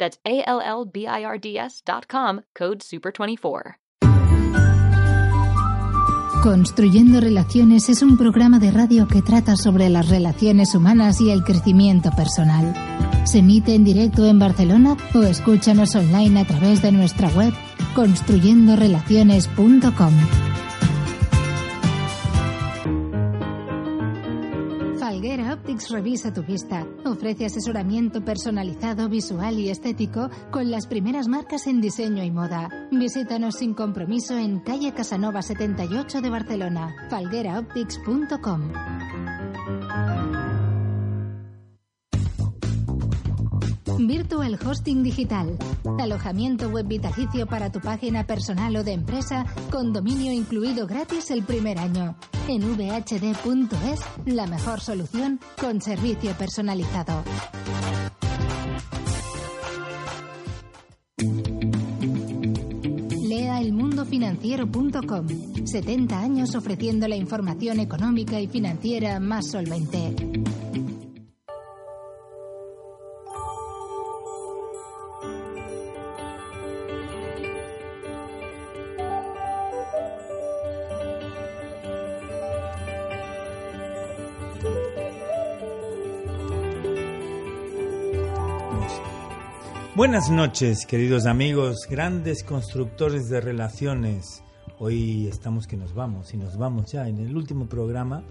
That's com, code SUPER24. Construyendo Relaciones es un programa de radio que trata sobre las relaciones humanas y el crecimiento personal. Se emite en directo en Barcelona o escúchanos online a través de nuestra web construyendorelaciones.com. Falguera Optics revisa tu vista. Ofrece asesoramiento personalizado, visual y estético con las primeras marcas en diseño y moda. Visítanos sin compromiso en calle Casanova 78 de Barcelona. falgueraoptics.com. Virtual Hosting Digital. Alojamiento web vitalicio para tu página personal o de empresa con dominio incluido gratis el primer año. En vhd.es, la mejor solución con servicio personalizado. Lea elmundofinanciero.com. 70 años ofreciendo la información económica y financiera más solvente. Buenas noches, queridos amigos, grandes constructores de relaciones. Hoy estamos que nos vamos y nos vamos ya en el último programa,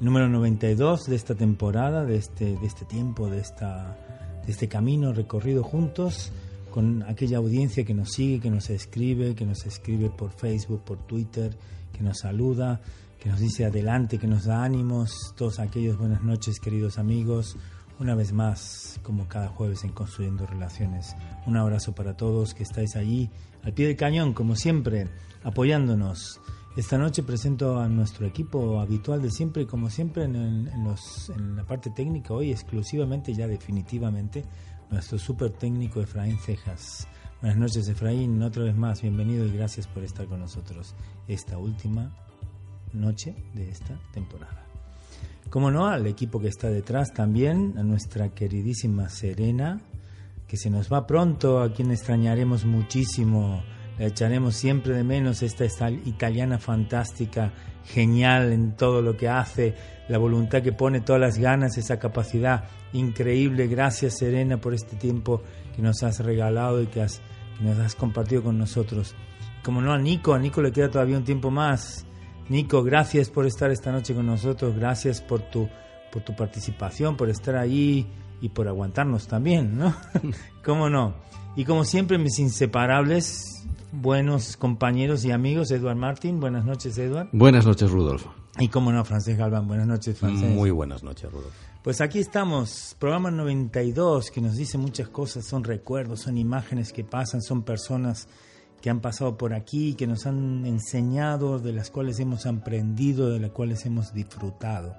número 92 de esta temporada, de este, de este tiempo, de, esta, de este camino recorrido juntos con aquella audiencia que nos sigue, que nos escribe, que nos escribe por Facebook, por Twitter, que nos saluda, que nos dice adelante, que nos da ánimos. Todos aquellos buenas noches, queridos amigos. Una vez más, como cada jueves en Construyendo Relaciones, un abrazo para todos que estáis allí al pie del cañón, como siempre, apoyándonos. Esta noche presento a nuestro equipo habitual de siempre, como siempre en, en los, en la parte técnica, hoy exclusivamente, ya definitivamente, nuestro súper técnico Efraín Cejas. Buenas noches Efraín, otra vez más, bienvenido y gracias por estar con nosotros esta última noche de esta temporada. Como no, al equipo que está detrás también, a nuestra queridísima Serena, que se nos va pronto, a quien extrañaremos muchísimo, la echaremos siempre de menos, esta, italiana fantástica, genial en todo lo que hace, la voluntad que pone, todas las ganas, esa capacidad increíble. Gracias Serena por este tiempo que nos has regalado y que, has, nos has compartido con nosotros. Como no, a Nico, a Nico le queda todavía un tiempo más. Nico, gracias por estar esta noche con nosotros, gracias por tu, por tu participación, por estar ahí y por aguantarnos también, ¿no? ¿Cómo no? Y como siempre, mis inseparables, buenos compañeros y amigos, Edward Martín, buenas noches, Edward. Buenas noches, Rudolfo. Y como no, Francés Galván, buenas noches, Francés. Muy buenas noches, Rudolfo. Pues aquí estamos, programa 92, que nos dice muchas cosas, son recuerdos, son imágenes que pasan, son personas que han pasado por aquí, que nos han enseñado, de las cuales hemos aprendido, de las cuales hemos disfrutado.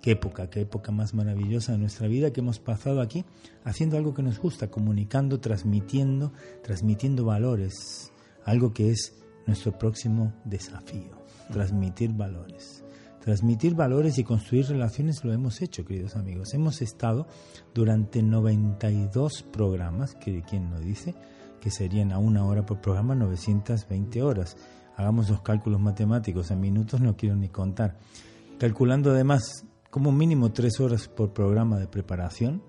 Qué época, qué época más maravillosa de nuestra vida que hemos pasado aquí haciendo algo que nos gusta, comunicando, transmitiendo, transmitiendo valores, algo que es nuestro próximo desafío, transmitir valores. Transmitir valores y construir relaciones lo hemos hecho, queridos amigos. Hemos estado durante 92 programas, que quien lo dice, que serían a una hora por programa 920 horas. Hagamos los cálculos matemáticos, en minutos no quiero ni contar. Calculando además como mínimo tres horas por programa de preparación,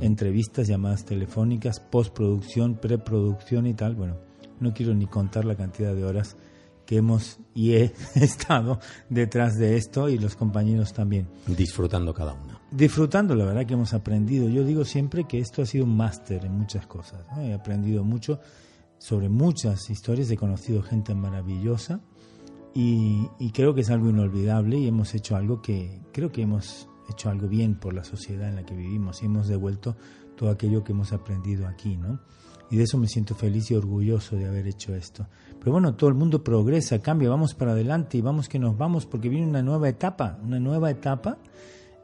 entrevistas, llamadas telefónicas, postproducción, preproducción y tal. Bueno, no quiero ni contar la cantidad de horas que hemos y he estado detrás de esto y los compañeros también. Disfrutando cada una. Disfrutando, la verdad que hemos aprendido. Yo digo siempre que esto ha sido un máster en muchas cosas. He aprendido mucho sobre muchas historias, he conocido gente maravillosa y, y, creo que es algo inolvidable y hemos hecho algo que creo que hemos hecho algo bien por la sociedad en la que vivimos y hemos devuelto todo aquello que hemos aprendido aquí, ¿no? Y de eso me siento feliz y orgulloso de haber hecho esto. Pero bueno, todo el mundo progresa, cambia, vamos para adelante y vamos que nos vamos porque viene una nueva etapa, una nueva etapa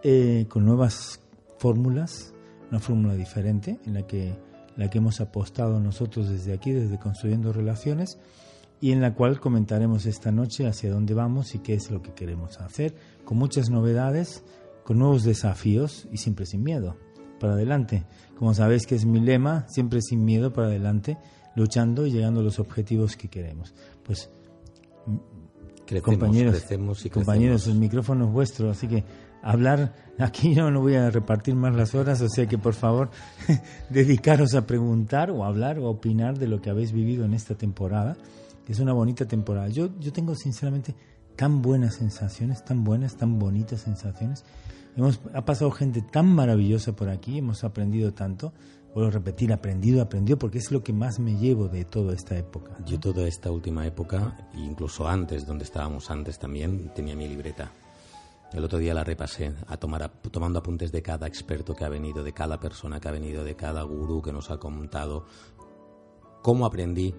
eh, con nuevas fórmulas, una fórmula diferente en la que, la que hemos apostado nosotros desde aquí, desde Construyendo Relaciones, y en la cual comentaremos esta noche hacia dónde vamos y qué es lo que queremos hacer, con muchas novedades, con nuevos desafíos y siempre sin miedo para adelante. Como sabéis que es mi lema, siempre sin miedo para adelante, luchando y llegando a los objetivos que queremos. Pues crecemos, compañeros, crecemos y compañeros, el micrófono es vuestro, así que hablar aquí yo no voy a repartir más las horas, o sea que por favor dedicaros a preguntar o hablar o opinar de lo que habéis vivido en esta temporada, que es una bonita temporada. Yo yo tengo sinceramente tan buenas sensaciones, tan buenas, tan bonitas sensaciones Hemos, ha pasado gente tan maravillosa por aquí, hemos aprendido tanto. Vuelvo a repetir, aprendido, aprendido, porque es lo que más me llevo de toda esta época. Yo toda esta última época, incluso antes, donde estábamos antes también, tenía mi libreta. El otro día la repasé, a tomar, tomando apuntes de cada experto que ha venido, de cada persona que ha venido, de cada gurú que nos ha contado, cómo aprendí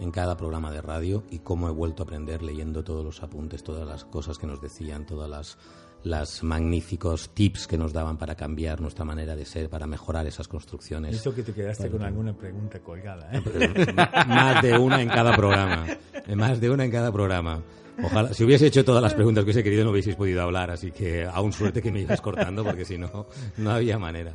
en cada programa de radio y cómo he vuelto a aprender leyendo todos los apuntes, todas las cosas que nos decían, todas las los magníficos tips que nos daban para cambiar nuestra manera de ser, para mejorar esas construcciones. Eso que te quedaste con alguna pregunta colgada. ¿eh? Más de una en cada programa. Más de una en cada programa. Ojalá, si hubiese hecho todas las preguntas que hubiese querido, no hubieseis podido hablar, así que aún suerte que me ibas cortando, porque si no, no había manera.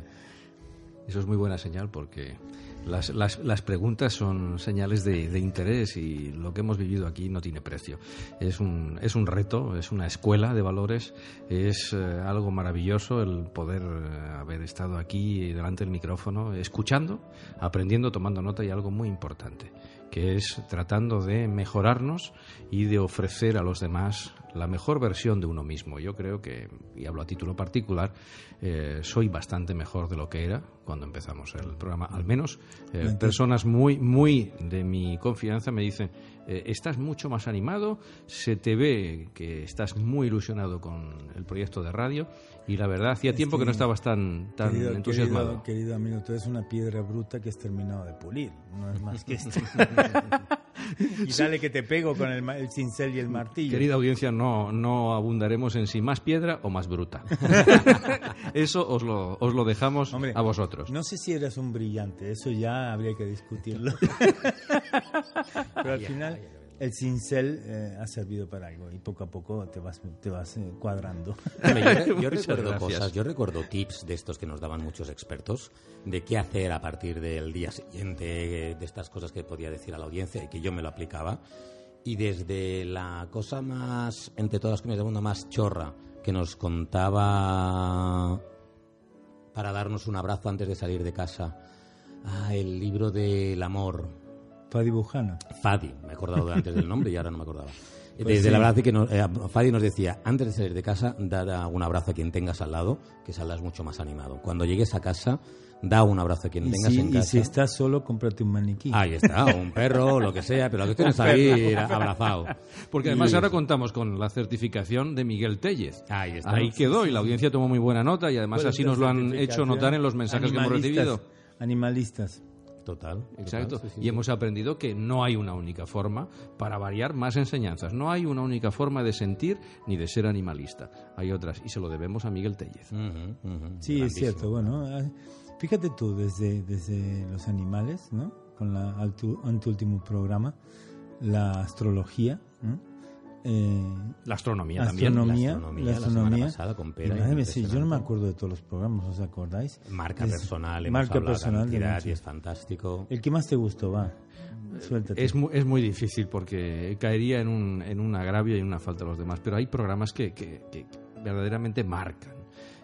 Eso es muy buena señal porque las, las, las preguntas son señales de, de, interés y lo que hemos vivido aquí no tiene precio. Es un, es un reto, es una escuela de valores, es eh, algo maravilloso el poder eh, haber estado aquí delante del micrófono, escuchando, aprendiendo, tomando nota y algo muy importante, que es tratando de mejorarnos y de ofrecer a los demás la mejor versión de uno mismo. Yo creo que, y hablo a título particular, eh, soy bastante mejor de lo que era cuando empezamos el programa. Al menos eh, personas muy, muy de mi confianza me dicen, eh, estás mucho más animado, se te ve que estás muy ilusionado con el proyecto de radio y la verdad hacía tiempo que no estabas tan, tan querido, entusiasmado. Querido, querido, amigo, tú eres una piedra bruta que has terminado de pulir, no es más que esto. y dale que te pego con el, el, cincel y el martillo. Querida audiencia, no, no abundaremos en si más piedra o más bruta. eso os lo, os lo dejamos Hombre, a vosotros. No sé si eras un brillante, eso ya habría que discutirlo. Pero al final el cincel eh, ha servido para algo y poco a poco te vas, te vas eh, cuadrando. yo, yo recuerdo gracias. cosas, yo recuerdo tips de estos que nos daban muchos expertos de qué hacer a partir del día siguiente, de estas cosas que podía decir a la audiencia y que yo me lo aplicaba. Y desde la cosa más, entre todas las comidas del mundo, más chorra, que nos contaba para darnos un abrazo antes de salir de casa, ah, el libro del amor, Fadi Bujana. Fadi, me he acordado antes del nombre y ahora no me acordaba. Pues Desde sí. la verdad que nos, eh, Fadi nos decía, antes de salir de casa, da un abrazo a quien tengas al lado, que saldrás mucho más animado. Cuando llegues a casa, da un abrazo a quien Y tengas si, en y casa. si estás solo, cómprate un maniquí. Ahí está, o un perro, o lo que sea, pero lo que tienes salir abrazado. Porque además ahora contamos con la certificación de Miguel Tellez. Ahí está. Ahí quedó y la audiencia tomó muy buena nota y además ¿Cuál es así nos lo han hecho notar en los mensajes que hemos recibido. Animalistas. Total. Exacto. total, sí, sí, y sí. hemos aprendido que no hay una única forma para variar más enseñanzas. No hay una única forma de sentir ni de ser animalista. Hay otras y se lo debemos a Miguel Tellez. Sí, es cierto. Bueno, ah, fíjate tú, desde, desde los animales, ¿no? Con la anteúltimo programa, la astrología, ¿no? Eh, La astronomía también. astronomía, La astronomía, la la astronomía. pasada con Y Pera, mía, sí, yo no me acuerdo de todos los programas, ¿os acordáis? Marca Es- personal, marca personal de y es fantástico. El que más te gustó, va. Suéltate. Es muy, es muy difícil porque caería en un, en un agravio y una falta a los demás. Pero hay programas que, que- que verdaderamente marcan.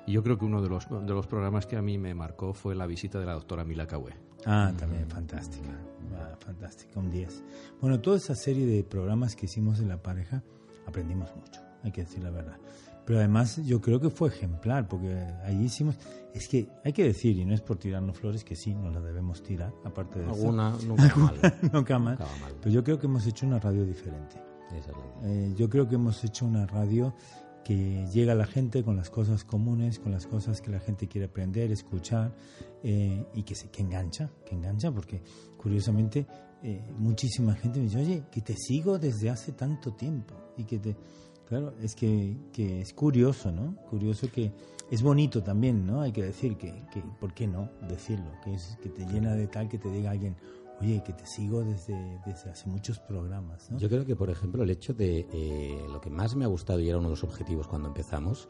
Y yo creo que uno de los, de los programas que a mí me marcó fue la visita de la doctora Mila Cahue. Ah, también fantástica. Ah, fantástica, un 10. Bueno, toda esa serie de programas que hicimos en la pareja, aprendimos mucho, hay que decir la verdad. Pero además yo creo que fue ejemplar, porque allí hicimos... Es que hay que decir, y no es por tirarnos flores, que sí, nos la debemos tirar, aparte de Alguna nunca mal. nunca mal. Nunca mal. Pero yo creo que hemos hecho una radio diferente. Esa es la idea. Eh, yo creo que hemos hecho una radio que llega a la gente con las cosas comunes, con las cosas que la gente quiere aprender, escuchar eh, y que, se, que engancha, que engancha, porque curiosamente eh, muchísima gente me dice, oye, que te sigo desde hace tanto tiempo y que te... Claro, es que, que es curioso, ¿no? Curioso que es bonito también, ¿no? Hay que decir que, que ¿por qué no decirlo? Que, es, que te llena de tal que te diga alguien, oye, que te sigo desde, desde hace muchos programas, ¿no? Yo creo que, por ejemplo, el hecho de eh, lo que más me ha gustado y era uno de los objetivos cuando empezamos,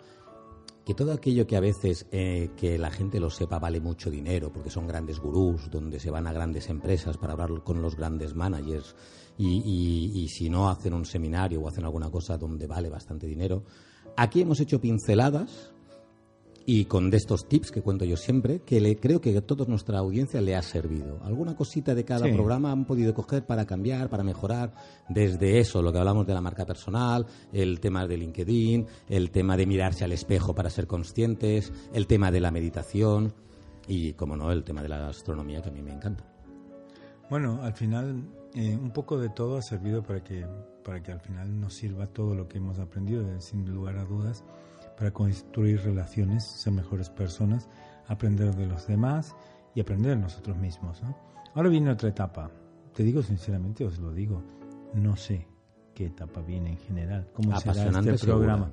que todo aquello que a veces eh, que la gente lo sepa vale mucho dinero, porque son grandes gurús, donde se van a grandes empresas para hablar con los grandes managers, y, si no hacen un seminario o hacen alguna cosa donde vale bastante dinero. Aquí hemos hecho pinceladas y con de estos tips que cuento yo siempre, que le, creo que a toda nuestra audiencia le ha servido. Alguna cosita de cada Sí. programa han podido coger para cambiar, para mejorar, desde eso, lo que hablamos de la marca personal, el tema de LinkedIn, el tema de mirarse al espejo para ser conscientes, el tema de la meditación y, como no, el tema de la astronomía que a mí me encanta. Bueno, al final eh, un poco de todo ha servido para que, para que al final nos sirva todo lo que hemos aprendido, eh, sin lugar a dudas, para construir relaciones, ser mejores personas, aprender de los demás y aprender de nosotros mismos. ¿no? Ahora viene otra etapa. Te digo sinceramente, os lo digo, no sé qué etapa viene en general, cómo será este programa.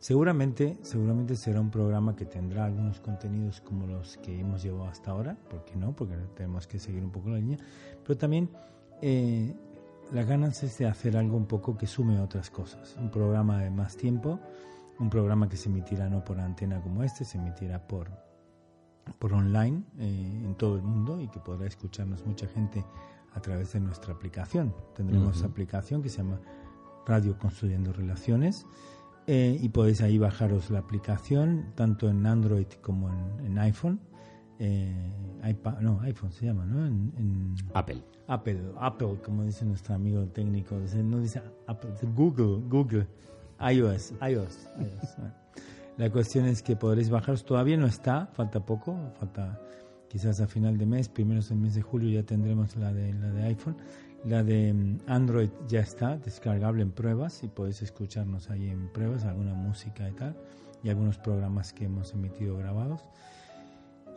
Seguramente, seguramente será un programa que tendrá algunos contenidos como los que hemos llevado hasta ahora, ¿por qué no? Porque tenemos que seguir un poco la línea, pero también eh, las ganas es de hacer algo un poco que sume otras cosas. Un programa de más tiempo, un programa que se emitirá no por antena como este, se emitirá por, por online eh, en todo el mundo y que podrá escucharnos mucha gente a través de nuestra aplicación. Tendremos aplicación que se llama Radio Construyendo Relaciones eh, y podéis ahí bajaros la aplicación tanto en Android como en, en iPhone. Eh, iPad, no, iPhone se llama, ¿no? En, en Apple. Apple, Apple, como dice nuestro amigo técnico, no dice Apple, dice Google, Google, iOS, iOS. iOS. La cuestión es que podréis bajaros, todavía no está, falta poco, falta quizás a final de mes, primeros del mes de julio ya tendremos la de, la de iPhone. La de mm, Android ya está, descargable en pruebas y podéis escucharnos ahí en pruebas, alguna música y tal, y algunos programas que hemos emitido grabados.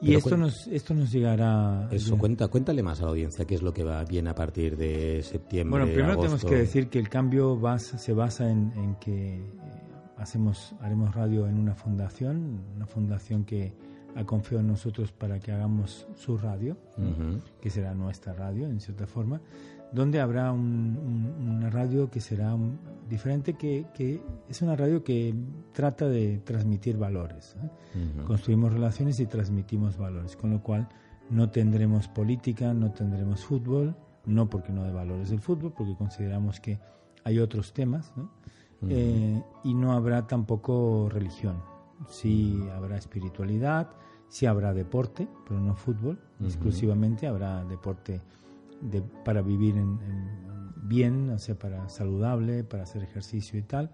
Y esto nos, esto nos llegará... Eso, ya- cuenta, cuéntale más a la audiencia qué es lo que va bien a partir de septiembre. Bueno, primero agosto. tenemos que decir que el cambio basa- se basa en, en que eh, hacemos, haremos radio en una fundación, una fundación que ha confiado en nosotros para que hagamos su radio, Ujú. que será nuestra radio en cierta forma, donde habrá un- un- una radio que será un- diferente, que, que es una radio que trata de transmitir valores. ¿eh? Construimos relaciones y transmitimos valores, con lo cual no tendremos política, no tendremos fútbol, no porque no de valores del fútbol, porque consideramos que hay otros temas, ¿no? Eh, y no habrá tampoco religión, sí habrá espiritualidad, sí habrá deporte, pero no fútbol, exclusivamente habrá deporte de- para vivir en, en- bien, o sea, para saludable, para hacer ejercicio y tal.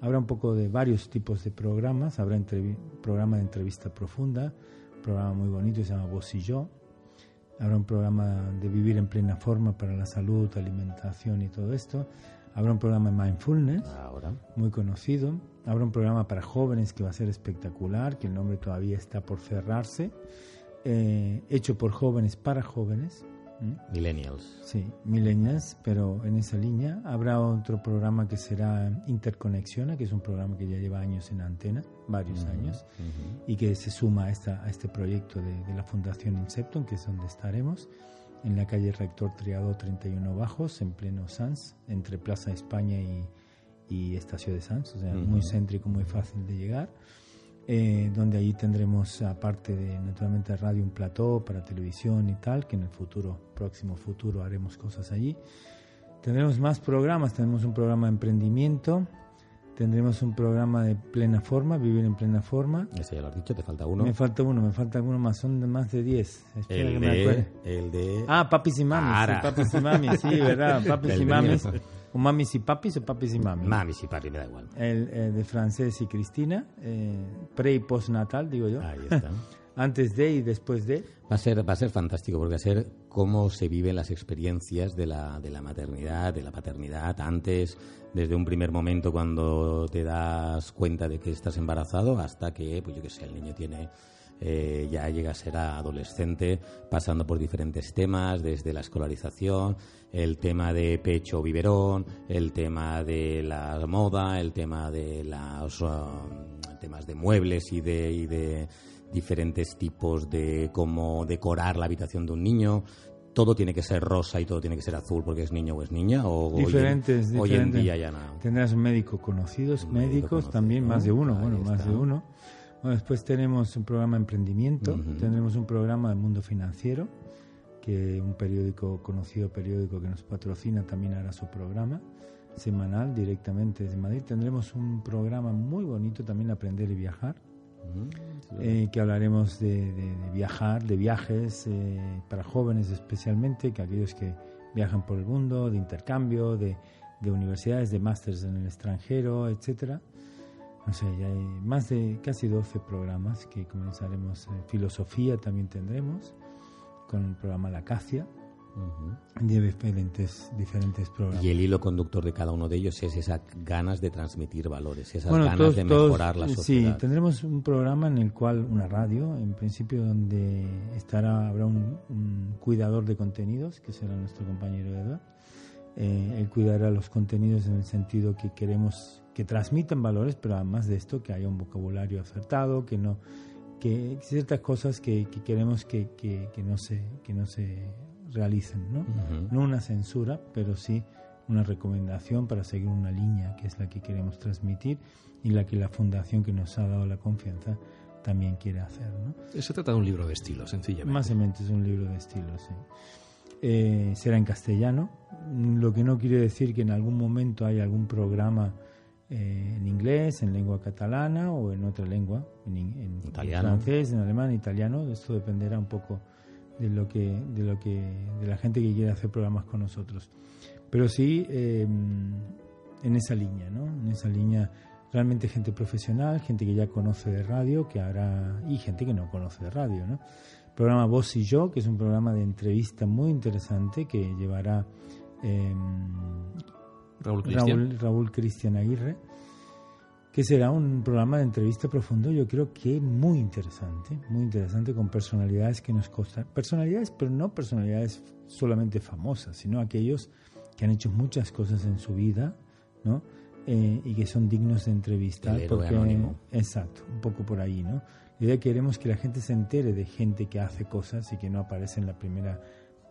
Habrá un poco de varios tipos de programas. Habrá entrevi- programa de entrevista profunda, programa muy bonito, se llama Vos y Yo. Habrá un programa de vivir en plena forma para la salud, alimentación y todo esto. Habrá un programa de mindfulness, Ahora. muy conocido. Habrá un programa para jóvenes que va a ser espectacular, que el nombre todavía está por cerrarse. eh, hecho por jóvenes para jóvenes. ¿M? Millennials. Sí, millennials, pero en esa línea habrá otro programa que será Interconexiona, que es un programa que ya lleva años en antena, varios años, Ujú. y que se suma a, esta, a este proyecto de, de la Fundación Incepton, que es donde estaremos, en la calle Rector Triado 31 Bajos, en pleno Sans, entre Plaza España y, y Estación de Sans, o sea, muy Ujú. céntrico, muy fácil de llegar. Eh, donde allí tendremos, aparte de naturalmente radio, un plató para televisión y tal, que en el futuro, próximo futuro, haremos cosas allí. Tendremos más programas, tenemos un programa de emprendimiento, Tendremos un programa de plena forma, vivir en plena forma. Ese ya lo has dicho, te falta uno. Me falta uno, me falta uno más, son de más de 10. Espera el, que me de, acuerde. el de... Ah, papis y mamis. sí, papis y mamis, sí, ¿verdad? Papis y mamis. O mamis y papis o papis y mamis. Mami, sí, papi, me da igual. El eh, de francés y Cristina, eh, pre y postnatal, digo yo. Ahí está. Antes de y después de. Va a ser, va a ser fantástico porque va a ser cómo se viven las experiencias de la, de la maternidad, de la paternidad, antes, desde un primer momento cuando te das cuenta de que estás embarazado hasta que, pues yo qué sé, el niño tiene eh, ya llega a ser adolescente, pasando por diferentes temas, desde la escolarización, el tema de pecho biberón, el tema de la moda, el tema de los temas de muebles y de, y de diferentes tipos de cómo decorar la habitación de un niño. Todo tiene que ser rosa y todo tiene que ser azul porque es niño o es niña. O hoy en- Diferentes, hoy en, día ya no. Tendrás un médico conocidos, médico médicos conocido, también, más de uno, bueno, más de uno. Bueno, después tenemos un programa de emprendimiento, tendremos un programa de mundo financiero, que un periódico, conocido periódico que nos patrocina también hará su programa semanal directamente desde Madrid. Tendremos un programa muy bonito también, Aprender y Viajar, eh, que hablaremos de, de- de viajar, de viajes eh, para jóvenes especialmente, que aquellos que viajan por el mundo, de intercambio, de, de universidades, de másters en el extranjero, etcétera. No sé, ya hay más de casi 12 programas que comenzaremos. eh, filosofía también tendremos, con el programa La Acacia, Ujú. de diferentes, diferentes programas. Y el hilo conductor de cada uno de ellos es esas ganas de transmitir valores, esas Bueno, ganas todos- de todos, mejorar la eh, sociedad. Sí, tendremos un programa en el cual, una radio, en principio, donde estará habrá un, un cuidador de contenidos, que será nuestro compañero Edward. Eh, él cuidará los contenidos en el sentido que queremos que transmitan valores, pero además de esto, que haya un vocabulario acertado, que no que ciertas cosas que, que queremos que, que, que no se que no se realicen, ¿no? No una censura, pero sí una recomendación para seguir una línea que es la que queremos transmitir y la que la fundación que nos ha dado la confianza también quiere hacer. ¿no? Se trata de un libro de estilo, sencillamente. Más o menos es un libro de estilo, sí. Eh, será en castellano, lo que no quiere decir que en algún momento haya algún programa eh, en inglés, en lengua catalana o en otra lengua, en, en Italiano. francés, en alemán, italiano. Esto dependerá un poco de lo que, de lo que, de la gente que quiera hacer programas con nosotros. Pero sí eh, en esa línea, ¿no? En esa línea realmente gente profesional, gente que ya conoce de radio, que hará y gente que no conoce de radio, ¿no? Programa Vos y Yo, que es un programa de entrevista muy interesante que llevará eh, Raúl Cristian. Raúl, Raúl Cristian Aguirre, que será un programa de entrevista profundo, yo creo que muy interesante, muy interesante con personalidades que nos costan, personalidades, pero no personalidades solamente famosas, sino aquellos que han hecho muchas cosas en su vida, ¿no? Eh, y que son dignos de entrevista. El héroe anónimo. Exacto, un poco por ahí, ¿no? La idea queremos que la gente se entere de gente que hace cosas y que no aparece en la primera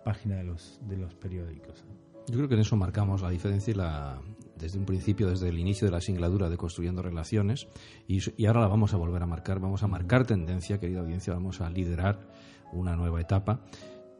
página de los, de los periódicos. ¿no? Yo creo que en eso marcamos la diferencia y la, desde un principio, desde el inicio de la singladura de Construyendo Relaciones, y, y ahora la vamos a volver a marcar. Vamos a marcar tendencia, querida audiencia, vamos a liderar una nueva etapa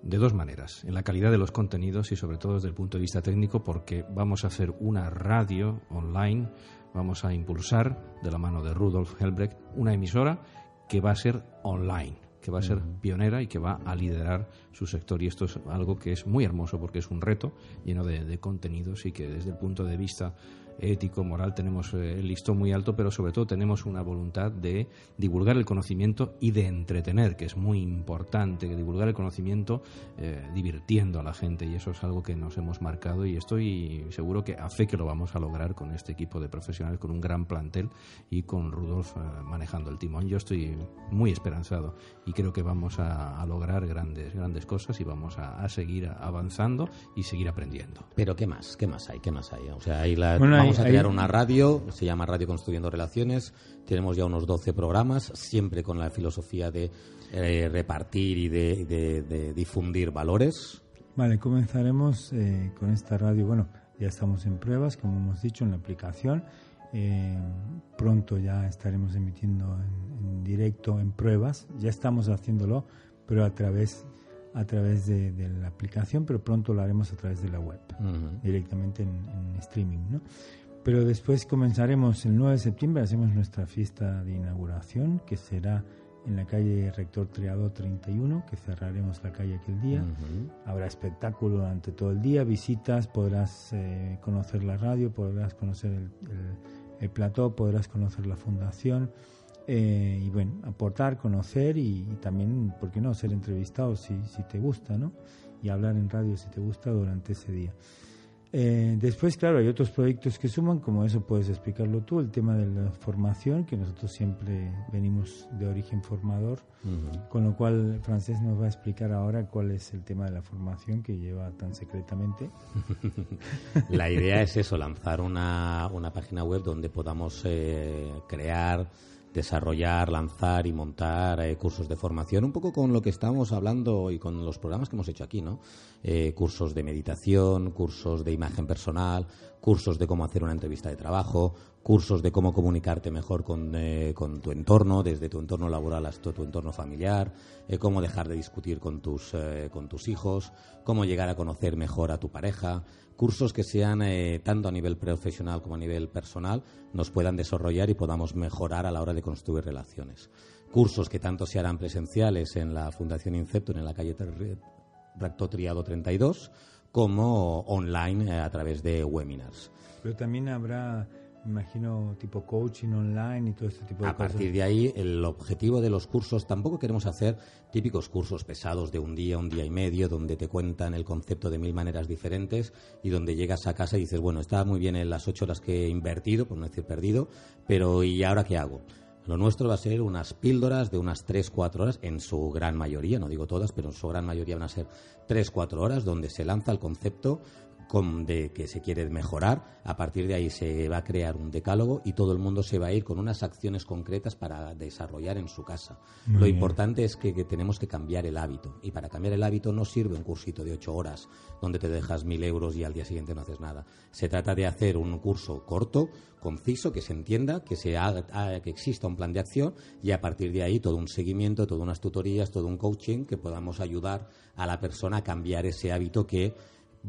de dos maneras, en la calidad de los contenidos y sobre todo desde el punto de vista técnico, porque vamos a hacer una radio online, vamos a impulsar, de la mano de Rudolf Helbrecht, una emisora que va a ser online que va a ser pionera y que va a liderar su sector. Y esto es algo que es muy hermoso porque es un reto lleno de, de contenidos y que desde el punto de vista ético, moral, tenemos eh, el listón muy alto, pero sobre todo tenemos una voluntad de divulgar el conocimiento y de entretener, que es muy importante, que divulgar el conocimiento eh, divirtiendo a la gente. Y eso es algo que nos hemos marcado y estoy seguro que a fe que lo vamos a lograr con este equipo de profesionales, con un gran plantel y con Rudolf eh, manejando el timón. Yo estoy muy esperanzado y creo que vamos a, a lograr grandes, grandes cosas y vamos a, a seguir avanzando y seguir aprendiendo. Pero ¿qué más? ¿Qué más hay? ¿Qué más hay? O sea, ahí la- Bueno, hay- vamos a crear una radio, se llama Radio Construyendo Relaciones. Tenemos ya unos 12 programas, siempre con la filosofía de eh, repartir y de, de- de difundir valores. Vale, comenzaremos eh, con esta radio. Bueno, ya estamos en pruebas, como hemos dicho, en la aplicación. Eh, pronto ya estaremos emitiendo en, en directo en pruebas. Ya estamos haciéndolo, pero a través a través de, de la aplicación, pero pronto lo haremos a través de la web, directamente en, en streaming. ¿no? Pero después comenzaremos el 9 de septiembre, hacemos nuestra fiesta de inauguración, que será en la calle Rector Triado 31, que cerraremos la calle aquel día. Habrá espectáculo durante todo el día, visitas, podrás eh, conocer la radio, podrás conocer el, el, plató, podrás conocer la fundación. Eh, y bueno, aportar, conocer y, también, ¿por qué no?, ser entrevistado si, si te gusta, ¿no? Y hablar en radio si te gusta durante ese día. Eh, después, claro, hay otros proyectos que suman, como eso puedes explicarlo tú, el tema de la formación, que nosotros siempre venimos de origen formador, con lo cual Francés nos va a explicar ahora cuál es el tema de la formación que lleva tan secretamente. la idea es eso, lanzar una, una página web donde podamos eh, crear desarrollar, lanzar y montar eh, cursos de formación, un poco con lo que estamos hablando y con los programas que hemos hecho aquí, ¿no? Eh, cursos de meditación, cursos de imagen personal, cursos de cómo hacer una entrevista de trabajo, cursos de cómo comunicarte mejor con, eh, con tu entorno, desde tu entorno laboral hasta tu entorno familiar, cómo dejar de discutir con tus, con tus hijos, cómo llegar a conocer mejor a tu pareja, cursos que sean eh, tanto a nivel profesional como a nivel personal nos puedan desarrollar y podamos mejorar a la hora de construir relaciones. Cursos que tanto se harán presenciales en la Fundación Inceptor en la calle Recto Triado 32 como online eh, a través de webinars. Pero también habrá imagino tipo coaching online y todo este tipo de cosas. A partir de ahí, el objetivo de los cursos, tampoco queremos hacer típicos cursos pesados de un día, un día y medio, donde te cuentan el concepto de mil maneras diferentes y donde llegas a casa y dices, bueno, está muy bien en las ocho horas que he invertido, por no decir perdido, pero ¿y ahora qué hago? Lo nuestro va a ser unas píldoras de unas tres, cuatro horas, en su gran mayoría, no digo todas, pero en su gran mayoría van a ser tres, cuatro horas, donde se lanza el concepto de que se quiere mejorar, a partir de ahí se va a crear un decálogo y todo el mundo se va a ir con unas acciones concretas para desarrollar en su casa. Lo importante es que, tenemos que cambiar el hábito y para cambiar el hábito no sirve un cursito de ocho horas donde te dejas mil euros y al día siguiente no haces nada. Se trata de hacer un curso corto, conciso, que se entienda, que, se haga, que exista un plan de acción y a partir de ahí todo un seguimiento, todas unas tutorías, todo un coaching que podamos ayudar a la persona a cambiar ese hábito que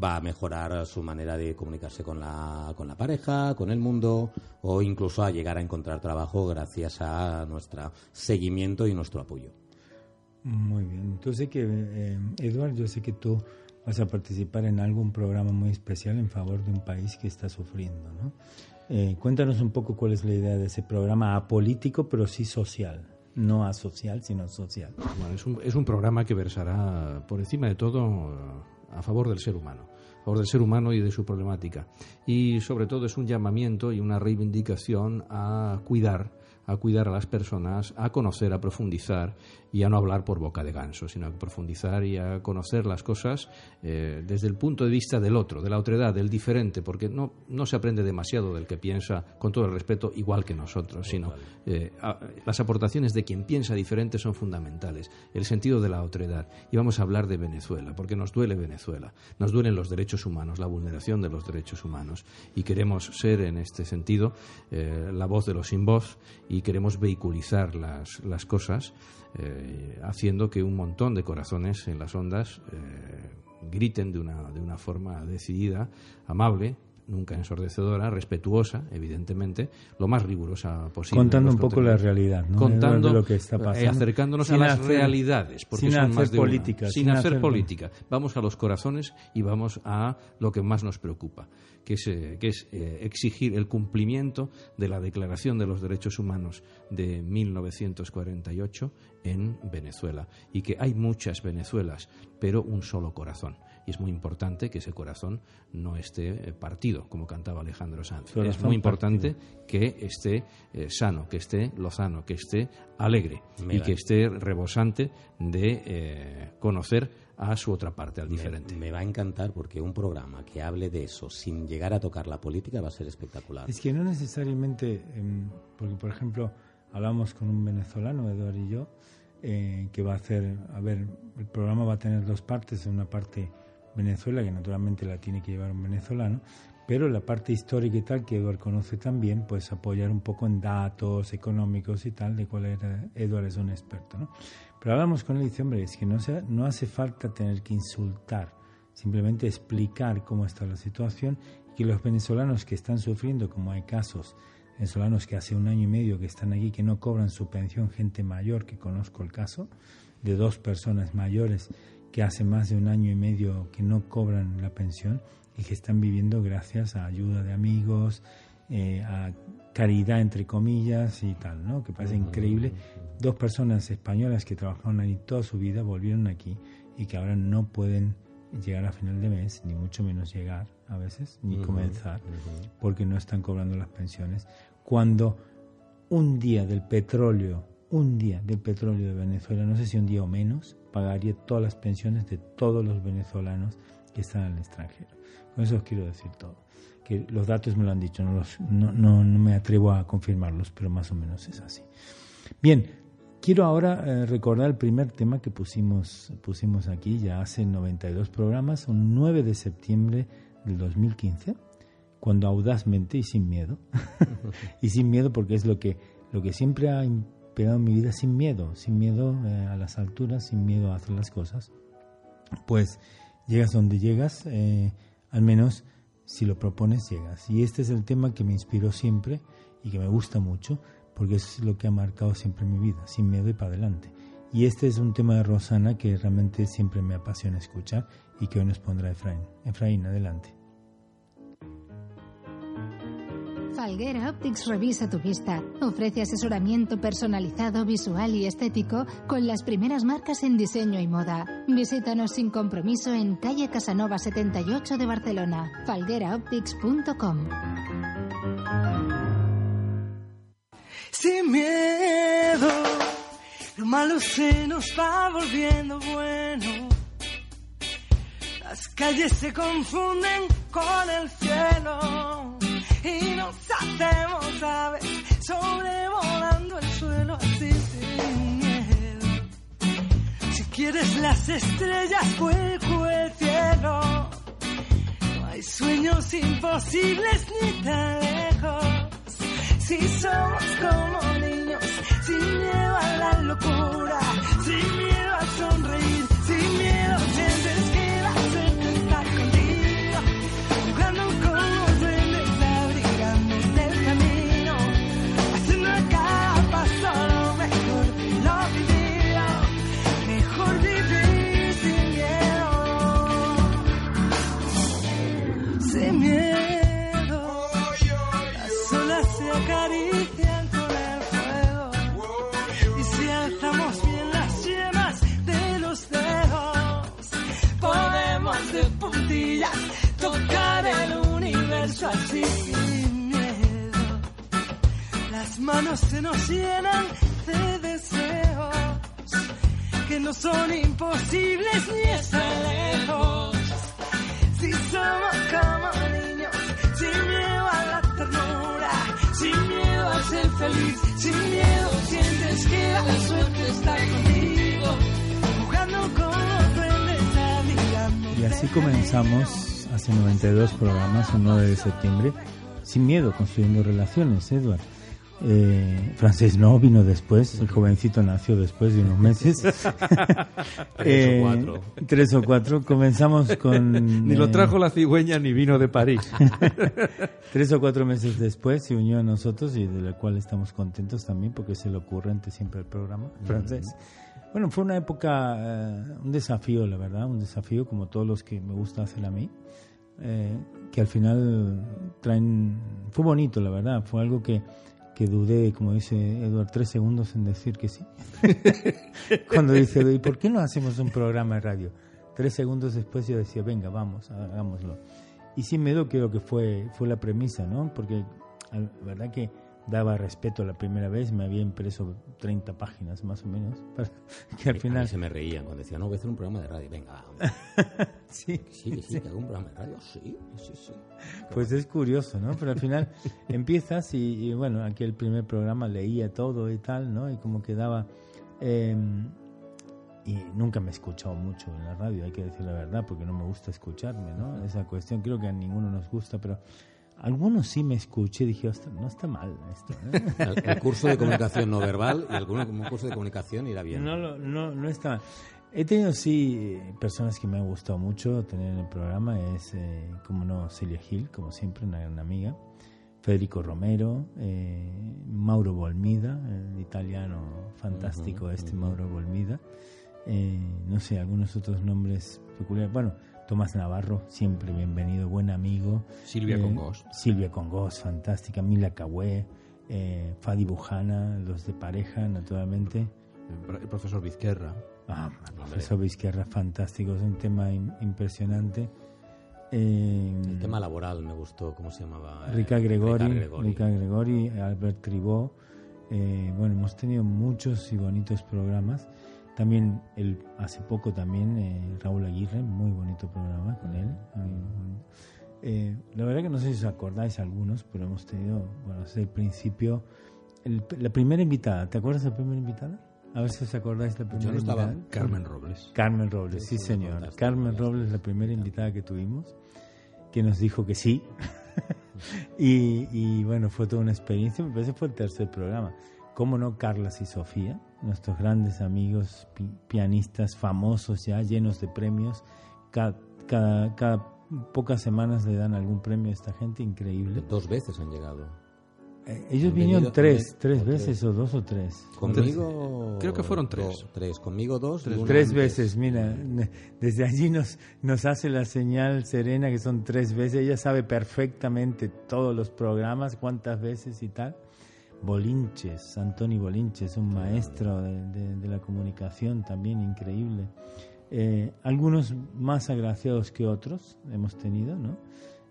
va a mejorar su manera de comunicarse con la, con la pareja, con el mundo o incluso a llegar a encontrar trabajo gracias a nuestro seguimiento y nuestro apoyo. Muy bien. Entonces, que, eh, Eduard, yo sé que tú vas a participar en algún programa muy especial en favor de un país que está sufriendo, ¿no? Eh, cuéntanos un poco cuál es la idea de ese programa apolítico, pero sí social. No asocial, sino social. Bueno, es, un, es un programa que versará por encima de todo a favor del ser humano, a favor del ser humano y de su problemática. Y sobre todo es un llamamiento y una reivindicación a cuidar a cuidar a las personas, a conocer, a profundizar y a no hablar por boca de ganso, sino a profundizar y a conocer las cosas eh, desde el punto de vista del otro, de la otredad, del diferente, porque no, no se aprende demasiado del que piensa, con todo el respeto, igual que nosotros, sino eh, las aportaciones de quien piensa diferente son fundamentales, el sentido de la otredad. Y vamos a hablar de Venezuela, porque nos duele Venezuela, nos duelen los derechos humanos, la vulneración de los derechos humanos, y queremos ser en este sentido eh, la voz de los sin voz y queremos vehiculizar las, las cosas eh, haciendo que un montón de corazones en las ondas eh, griten de una, de una forma decidida, amable, nunca ensordecedora, respetuosa, evidentemente, lo más rigurosa posible. Contando un poco la realidad, ¿no? Contando, lo que está pasando. Eh, acercándonos a las realidades, porque sin hacer política. Sin, hacer política. Vamos a los corazones y vamos a lo que más nos preocupa que es, eh, eh, exigir el cumplimiento de la Declaración de los Derechos Humanos de 1948 en Venezuela. Y que hay muchas Venezuelas, pero un solo corazón. Y es muy importante que ese corazón no esté eh, partido, como cantaba Alejandro Sanz. es muy importante que esté sano, que esté lozano, que esté alegre y que esté rebosante de conocer a su otra parte, al diferente. Me, va a encantar porque un programa que hable de eso sin llegar a tocar la política va a ser espectacular. Es que no necesariamente, em, porque por ejemplo, hablamos con un venezolano, Eduardo y yo, eh, que va a hacer, a ver, el programa va a tener dos partes, una parte Venezuela, que naturalmente la tiene que llevar un venezolano, pero la parte histórica y tal, que Eduard conoce también, pues apoyar un poco en datos económicos y tal, de cuál era, Eduard es un experto, ¿no? Pero hablamos con él y dice, hombre, es que no, no hace falta tener que insultar, simplemente explicar cómo está la situación que los venezolanos que están sufriendo, como hay casos venezolanos que hace un año y medio que están allí que no cobran su pensión, gente mayor, que conozco el caso, de dos personas mayores que hace más de un año y medio que no cobran la pensión y que están viviendo gracias a ayuda de amigos, eh, a caridad entre comillas y tal, ¿no? Que parece increíble. Dos personas españolas que trabajaron allí toda su vida volvieron aquí y que ahora no pueden llegar a final de mes, ni mucho menos llegar a veces, ni comenzar, porque no están cobrando las pensiones. Cuando un día del petróleo, un día del petróleo de Venezuela, no sé si un día o menos, pagaría todas las pensiones de todos los venezolanos que están en el extranjero. Con eso os quiero decir todo. Que los datos me lo han dicho, no, los, no, no, no me atrevo a confirmarlos, pero más o menos es así. Bien, Quiero ahora eh, recordar el primer tema que pusimos, pusimos aquí ya hace 92 programas, un 9 de septiembre del 2015, cuando audazmente y sin miedo, y sin miedo porque es lo que, lo que siempre ha en mi vida, sin miedo, sin miedo eh, a las alturas, sin miedo a hacer las cosas, pues llegas donde llegas, eh, al menos si lo propones llegas. Y este es el tema que me inspiró siempre y que me gusta mucho porque es lo que ha marcado siempre mi vida, sin miedo y para adelante. Y este es un tema de Rosana que realmente siempre me apasiona escuchar y que hoy nos pondrá Efraín. Efraín, adelante. Falguera Optics revisa tu vista. Ofrece asesoramiento personalizado, visual y estético con las primeras marcas en diseño y moda. Visítanos sin compromiso en calle Casanova 78 de Barcelona. falgueraoptics.com. sin miedo. Lo malo se nos va volviendo bueno. Las calles se confunden con el cielo nos hacemos aves sobrevolando el suelo así sin miedo. Si quieres las estrellas, vuelco el cielo. No hay sueños imposibles ni tan lejos si somos como niños, sin miedo a la locura, sin miedo a sonreír, sin miedo septiembre, sin miedo, construyendo relaciones, Edward. Eh, Francés no vino después, el jovencito nació después de unos meses. Tres o cuatro. Tres o cuatro. Comenzamos con. Ni lo eh, trajo la cigüeña ni vino de París. Tres o cuatro meses después se unió a nosotros y de la cual estamos contentos también porque se le ocurre ante siempre el programa francés. Bueno, fue una época, eh, un desafío, la verdad, un desafío como todos los que me gusta hacer a mí, eh, que al final traen, fue bonito, la verdad, fue algo que, que dudé, como dice Eduard, tres segundos en decir que sí. Cuando dice, ¿y por qué no hacemos un programa de radio? Tres segundos después yo decía, venga, vamos, hagámoslo. Y sin miedo creo que fue, fue la premisa, ¿no? Porque la verdad que daba respeto la primera vez, me había impreso 30 páginas más o menos, para que al A mí final... se me reían cuando decían, no, voy a hacer un programa de radio. Venga, Sí, sí, que sí, que hago un programa de radio. Sí, sí, sí. Pues es curioso, ¿no? Pero al final empiezas y, y, bueno, aquí el primer programa leía todo y tal, ¿no? Y como quedaba... eh, y nunca me he escuchado mucho en la radio, hay que decir la verdad, porque no me gusta escucharme, ¿no? Esa cuestión creo que a ninguno nos gusta, pero algunos sí me escuché y dije, "Ostras, no está mal esto, ¿eh? El, el curso de comunicación no verbal y algún curso de comunicación irá bien. No, no, no está mal. He tenido, sí, personas que me han gustado mucho tener en el programa. Es, eh, como no, Celia Gil, como siempre, una gran amiga. Federico Romero, eh, Mauro Volmida, el italiano fantástico este Mauro Volmida. Eh, no sé, algunos otros nombres peculiares. Bueno, Tomás Navarro, siempre bienvenido, buen amigo. Silvia Eh, Congos. Silvia Congos, fantástica. Mila Cahué, eh, Fadi Bujana, los de pareja, naturalmente. El profesor Vizquerra. Ah, el profesor Vizquerra, fantástico, es un tema im- impresionante. Eh, El tema laboral me gustó, ¿cómo se llamaba? Rica Eh, Gregori, Rica Gregori. Rica Gregori, Albert Tribó. eh, bueno, hemos tenido muchos y bonitos programas. También el, hace poco también eh, Raúl Aguirre, muy bonito programa con él. Eh, la verdad que no sé si os acordáis algunos, pero hemos tenido, bueno, desde el principio, el- la primera invitada, ¿te acuerdas de la primera invitada? A ver si os acordáis de la primera Yo no estaba. invitada. Carmen Robles. Carmen Robles, sí, Sí, señor. Carmen me Robles, la primera invitada que tuvimos, que nos dijo que sí. y, y, bueno, fue toda una experiencia. Me parece que fue el tercer programa. Cómo no, Carlas y Sofía, nuestros grandes amigos, pi- pianistas famosos ya, llenos de premios. Cada, cada, cada pocas semanas le dan algún premio a esta gente, increíble. Dos veces han llegado. Eh, ellos Han vinieron venido- tres, han- tres o veces tres. o dos o tres. Conmigo. Creo que fueron tres. dos, tres. Conmigo dos. Tres antes. veces, mira, desde allí nos, nos hace la señal Serena que son tres veces, ella sabe perfectamente todos los programas, cuántas veces y tal. Bolinches, Antoni Bolinches, un maestro de, de- de la comunicación también increíble. Eh, algunos más agraciados que otros hemos tenido, ¿no?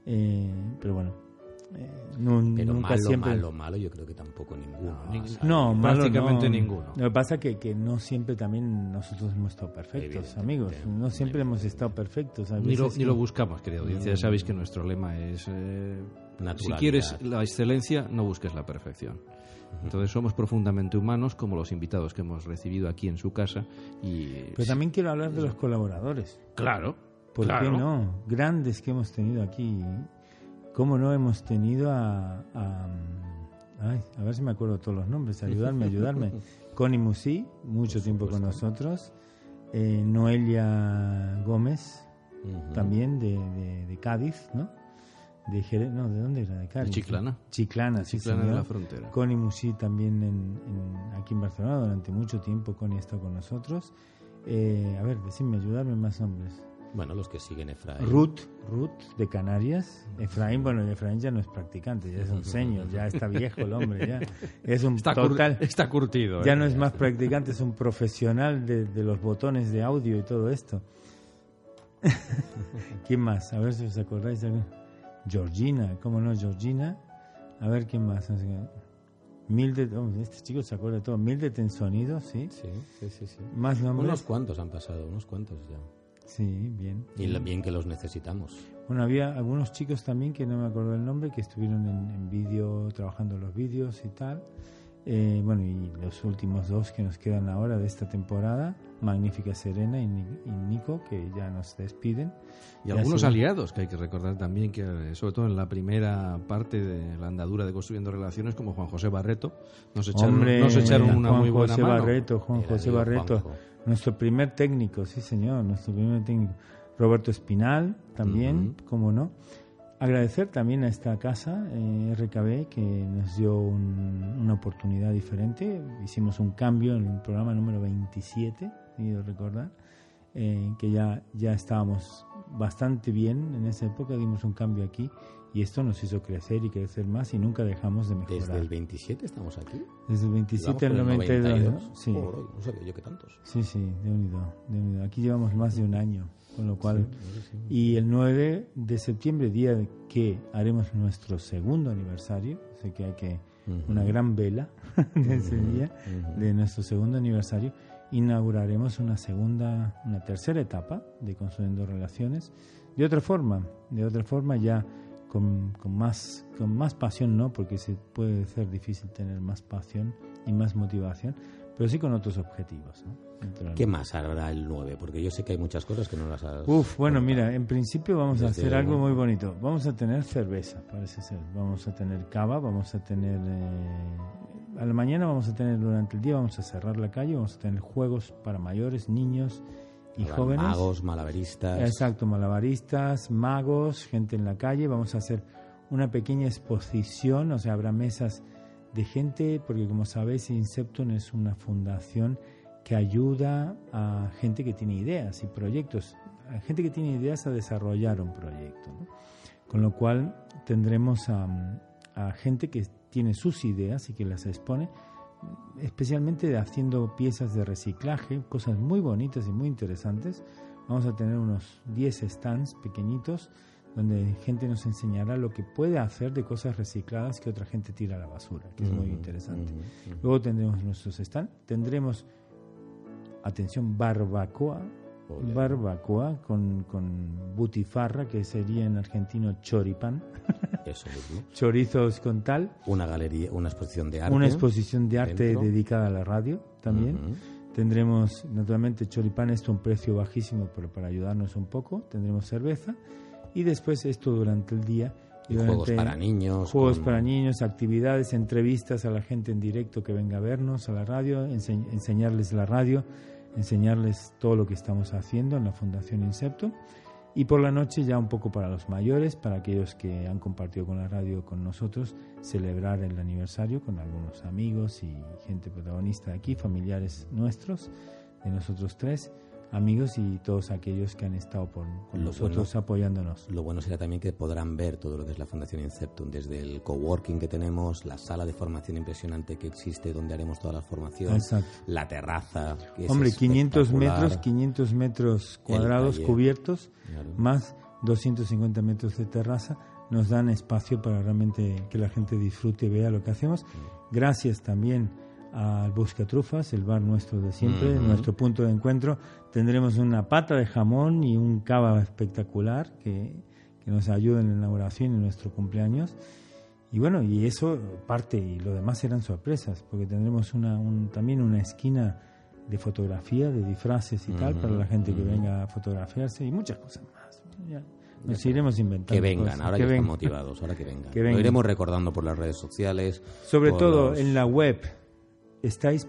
Eh, pero bueno, eh, Pero nunca malo, siempre... malo, malo, yo creo que tampoco ninguno. No, O sea, No, malo prácticamente no. ninguno. Lo que pasa que que no siempre también nosotros hemos estado perfectos, amigos. No siempre hemos estado perfectos. Ni lo, ni que- lo buscamos, querida audiencia. Ya sabéis que nuestro lema es: eh, si quieres la excelencia, no busques la perfección. Entonces somos profundamente humanos, como los invitados que hemos recibido aquí en su casa. Y Pero también quiero hablar de los colaboradores. claro, ¿Por claro. qué no? Grandes que hemos tenido aquí. ¿Cómo no hemos tenido a, a- ay, a ver si me acuerdo todos los nombres, ayudarme, ayudarme. Connie Musi, mucho tiempo con nosotros. Eh, Noelia Gómez, también de, de- de Cádiz, ¿no? De Jerez, no, ¿de dónde era? De Cádiz. Chiclana. Chiclana, sí, Chiclana de la frontera. Connie Musi también en, en- aquí en Barcelona durante mucho tiempo. Connie está con nosotros. Eh, a ver, decidme, ayudarme más nombres. Bueno, los que siguen Efraín. Ruth, Ruth de Canarias. Efraín, bueno, Efraín ya no es practicante, ya es un señor, ya está viejo el hombre, ya es un Está, cur- total. está curtido. Ya ¿eh? no es más practicante, es un profesional de, de los botones de audio y todo esto. ¿Quién más? A ver si os acordáis. de Georgina, ¿cómo no? Georgina. A ver quién más. Oh, este chico se acuerda de todo. Mil de Tensonido, sí. Sí, sí, sí. sí. Más nombres. Unos cuantos han pasado, unos cuantos ya. Sí, bien. Y lo bien que los necesitamos. Bueno, había algunos chicos también que no me acuerdo el nombre, que estuvieron en, en vídeo, trabajando los vídeos y tal. Eh, bueno, y los últimos dos que nos quedan ahora de esta temporada, Magnífica Serena y, y Nico, que ya nos despiden. Y Ya algunos aliados que hay que recordar también, que eh, sobre todo en la primera parte de la andadura de Construyendo Relaciones, como Juan José Barreto, nos echaron, Hombre, nos echaron una Juan muy buena José mano. Barreto, Juan Era José Barreto, Juanjo. Nuestro primer técnico, sí señor, nuestro primer técnico. Roberto Espinal, también, Ujú. como no. Agradecer también a esta casa, eh, RKB, que nos dio un- una oportunidad diferente. Hicimos un cambio en el programa número 27, quiero recordar, eh, que ya, ya estábamos bastante bien en esa época, dimos un cambio aquí y esto nos hizo crecer y crecer más y nunca dejamos de mejorar. Desde el 27 estamos aquí. Desde el 27 al Vamos por el 92, 92. ¿no? Sí. Joder, no sabía yo que tantos. Sí, sí, de unido, de unido. Aquí llevamos más de un año, con lo cual... Y el 9 de septiembre, día de que haremos nuestro segundo aniversario, sé que hay que... Ujú. Una gran vela de ese día, Ujú. de nuestro segundo aniversario, inauguraremos una segunda, una tercera etapa de Construyendo Relaciones, de otra forma, de otra forma ya con, con más, con más pasión, ¿no? Porque se puede ser difícil tener más pasión y más motivación, pero sí con otros objetivos, ¿no? ¿Qué más hará el 9? Porque yo sé que hay muchas cosas que no las has. Uf, bueno, mira, en principio vamos a Desde hacer algo muy bonito. Vamos a tener cerveza, parece ser. Vamos a tener cava, vamos a tener... eh, a la mañana vamos a tener, durante el día vamos a cerrar la calle, vamos a tener juegos para mayores, niños y jóvenes. Magos, malabaristas. Exacto, malabaristas, magos, gente en la calle. Vamos a hacer una pequeña exposición, o sea, habrá mesas de gente, porque como sabéis, Inception es una fundación que ayuda a gente que tiene ideas y proyectos, a gente que tiene ideas a desarrollar un proyecto. ¿no? Con lo cual tendremos a, a gente que tiene sus ideas y que las expone, especialmente haciendo piezas de reciclaje, cosas muy bonitas y muy interesantes. Vamos a tener unos 10 stands pequeñitos donde gente nos enseñará lo que puede hacer de cosas recicladas que otra gente tira a la basura, que es muy interesante. Luego tendremos nuestros stands, tendremos, atención, barbacoa, Barbacoa con, con butifarra, que sería en argentino choripán, Eso mismo. chorizos con tal, Una galería, una exposición de arte. una exposición de arte dentro. dedicada a la radio también. Tendremos, naturalmente, choripán, esto a un precio bajísimo, pero para ayudarnos un poco. Tendremos cerveza. Y después esto durante el día. Y juegos para niños. Juegos con- para niños, actividades, entrevistas a la gente en directo que venga a vernos a la radio, ense- enseñarles la radio, enseñarles todo lo que estamos haciendo en la Fundación Incepto. Y por la noche ya un poco para los mayores, para aquellos que han compartido con la radio con nosotros, celebrar el aniversario con algunos amigos y gente protagonista de aquí, familiares nuestros, de nosotros tres, amigos y todos aquellos que han estado por, con Lo nosotros bueno. apoyándonos. Lo bueno será también que podrán ver todo lo que es la Fundación Inceptum, desde el coworking que tenemos, la sala de formación impresionante que existe, donde haremos toda la formación, Exacto. la terraza. que es Hombre, 500 espectacular. metros, 500 metros cuadrados taller. cubiertos, Claro. más 250 metros de terraza, nos dan espacio para realmente que la gente disfrute y vea lo que hacemos. Gracias también al Buscatrufas, el bar nuestro de siempre, Ujú. nuestro punto de encuentro. Tendremos una pata de jamón y un cava espectacular que, que nos ayuda en la inauguración y en nuestro cumpleaños. Y bueno, y eso parte, y lo demás serán sorpresas, porque tendremos una, un- también una esquina de fotografía, de disfraces y tal, Ujú, para la gente que ujú. venga a fotografiarse y muchas cosas más. Ya nos iremos inventando. Que vengan, cosas, ahora que que, están vengan. motivados, ahora que vengan. Que Lo vengan. iremos recordando por las redes sociales. Sobre todo los- en la web. Estáis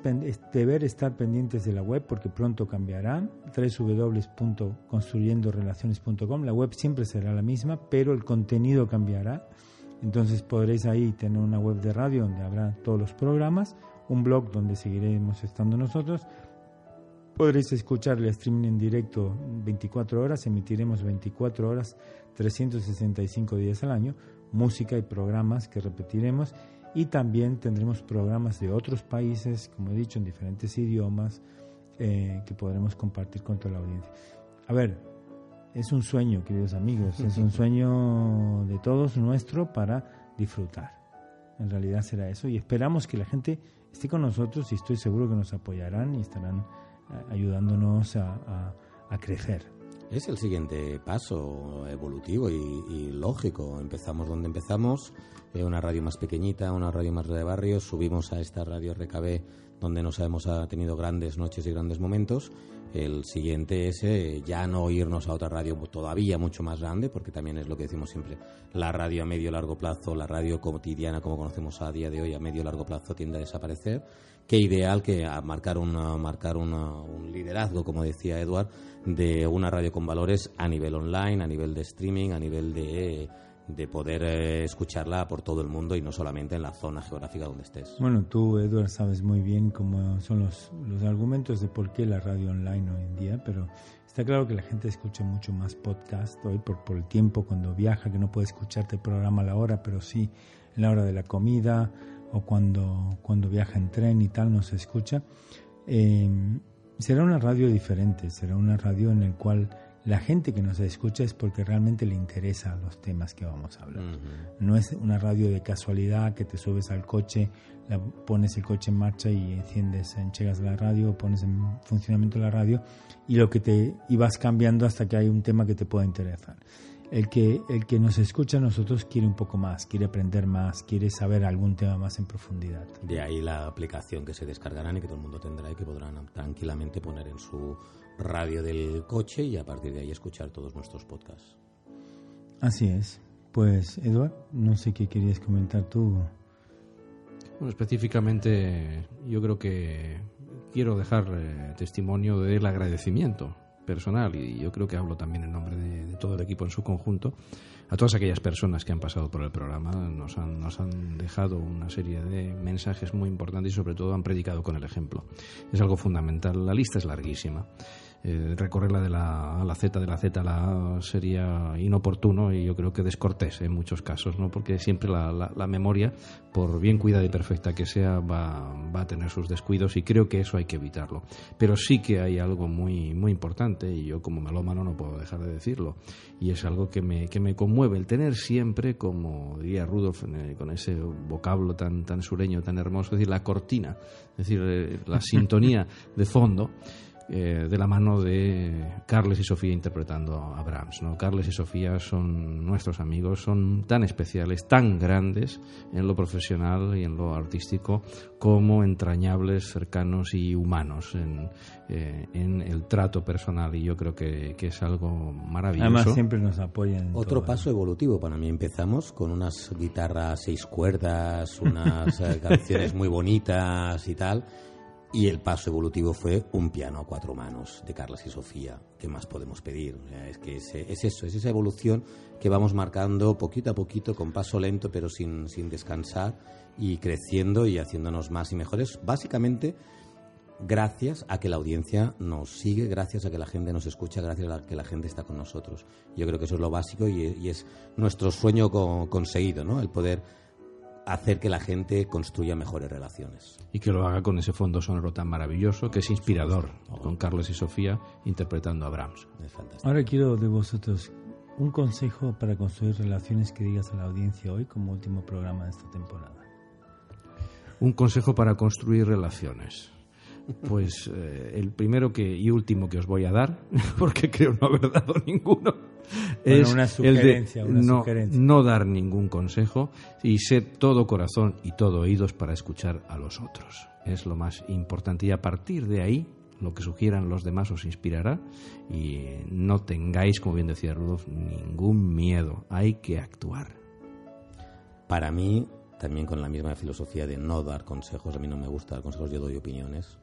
deber estar pendientes de la web porque pronto cambiará. www.construyendorelaciones.com. La web siempre será la misma, pero el contenido cambiará. Entonces podréis ahí tener una web de radio donde habrá todos los programas, un blog donde seguiremos estando nosotros. Podréis escuchar el streaming en directo 24 horas, emitiremos 24 horas, 365 días al año, música y programas que repetiremos y también tendremos programas de otros países, como he dicho, en diferentes idiomas eh, que podremos compartir con toda la audiencia. A ver, es un sueño, queridos amigos, es un sueño de todos nuestro para disfrutar. En realidad será eso y esperamos que la gente esté con nosotros y estoy seguro que nos apoyarán y estarán eh, ayudándonos a, a- a crecer. Es el siguiente paso evolutivo y, y lógico. Empezamos donde empezamos, eh, una radio más pequeñita, una radio más de barrio. Subimos a esta radio RKB donde nos hemos tenido grandes noches y grandes momentos. El siguiente es eh, ya no irnos a otra radio todavía mucho más grande, porque también es lo que decimos siempre, la radio a medio largo plazo, la radio cotidiana como conocemos a día de hoy a medio largo plazo tiende a desaparecer. Qué ideal que a marcar, una, marcar una- un liderazgo, como decía Eduard, de una radio con valores a nivel online, a nivel de streaming, a nivel de, de poder eh, escucharla por todo el mundo y no solamente en la zona geográfica donde estés. Bueno, tú, Edward, sabes muy bien cómo son los, los argumentos de por qué la radio online hoy en día, pero está claro que la gente escucha mucho más podcast hoy por, por el tiempo, cuando viaja, que no puede escucharte el programa a la hora, pero sí en la hora de la comida o cuando, cuando viaja en tren y tal, nos escucha. Eh, será una radio diferente, será una radio en la cual la gente que nos escucha es porque realmente le interesan los temas que vamos a hablar. No es una radio de casualidad que te subes al coche, la- pones el coche en marcha y enciendes, enchegas la radio, pones en funcionamiento la radio y lo que te y vas cambiando hasta que hay un tema que te pueda interesar. El que el que nos escucha a nosotros quiere un poco más, quiere aprender más, quiere saber algún tema más en profundidad. De ahí la aplicación que se descargarán y que todo el mundo tendrá y que podrán tranquilamente poner en su radio del coche y a partir de ahí escuchar todos nuestros podcasts. Así es. Pues Eduard, no sé qué querías comentar tú. Bueno, específicamente yo creo que quiero dejar eh, testimonio del agradecimiento personal, y yo creo que hablo también en nombre de, todo el equipo en su conjunto, a todas aquellas personas que han pasado por el programa. Nos han, nos han dejado una serie de mensajes muy importantes y sobre todo han predicado con el ejemplo. Es algo fundamental. La lista es larguísima. Eh, recorrerla de la A la Z, de la Z a la sería inoportuno y yo creo que descortés en muchos casos, ¿no? porque siempre la, la, la memoria, por bien cuidada y perfecta que sea, va, va, a tener sus descuidos y creo que eso hay que evitarlo. Pero sí que hay algo muy, muy importante y yo como melómano no puedo dejar de decirlo y es algo que me, que me conmueve, el tener siempre, como diría Rudolf, eh, con ese vocablo tan, tan sureño, tan hermoso, es decir, la cortina, es decir, eh, la sintonía de fondo eh, de la mano de Carles y Sofía interpretando a Brahms. ¿no? Carles y Sofía son nuestros amigos, son tan especiales, tan grandes en lo profesional y en lo artístico como entrañables, cercanos y humanos en, eh, en el trato personal y yo creo que, que, es algo maravilloso. Además siempre nos apoyan. Otro todo. paso evolutivo para mí. Empezamos con unas guitarras seis cuerdas, unas eh, canciones muy bonitas y tal y el paso evolutivo fue un piano a cuatro manos de Carlos y Sofía. ¿Qué más podemos pedir? Es que es, es, eso, es esa evolución que vamos marcando poquito a poquito, con paso lento, pero sin, sin descansar y creciendo y haciéndonos más y mejores. Básicamente, gracias a que la audiencia nos sigue, gracias a que la gente nos escucha, gracias a que la gente está con nosotros. Yo creo que eso es lo básico y, es nuestro sueño co conseguido, ¿no? El poder hacer que la gente construya mejores relaciones. Y que lo haga con ese fondo sonoro tan maravilloso, que es inspirador, con Carlos y Sofía interpretando a Brahms. Ahora quiero de vosotros un consejo para construir relaciones que digas a la audiencia hoy como último programa de esta temporada. Un consejo para construir relaciones. Pues eh, el primero que, y último que os voy a dar, porque creo no haber dado ninguno, bueno, es una sugerencia, el de una no, sugerencia. no dar ningún consejo y ser todo corazón y todo oídos para escuchar a los otros. Es lo más importante y a partir de ahí lo que sugieran los demás os inspirará y no tengáis, como bien decía Rudolf, ningún miedo. Hay que actuar. Para mí, también con la misma filosofía de no dar consejos, a mí no me gusta dar consejos, yo doy opiniones,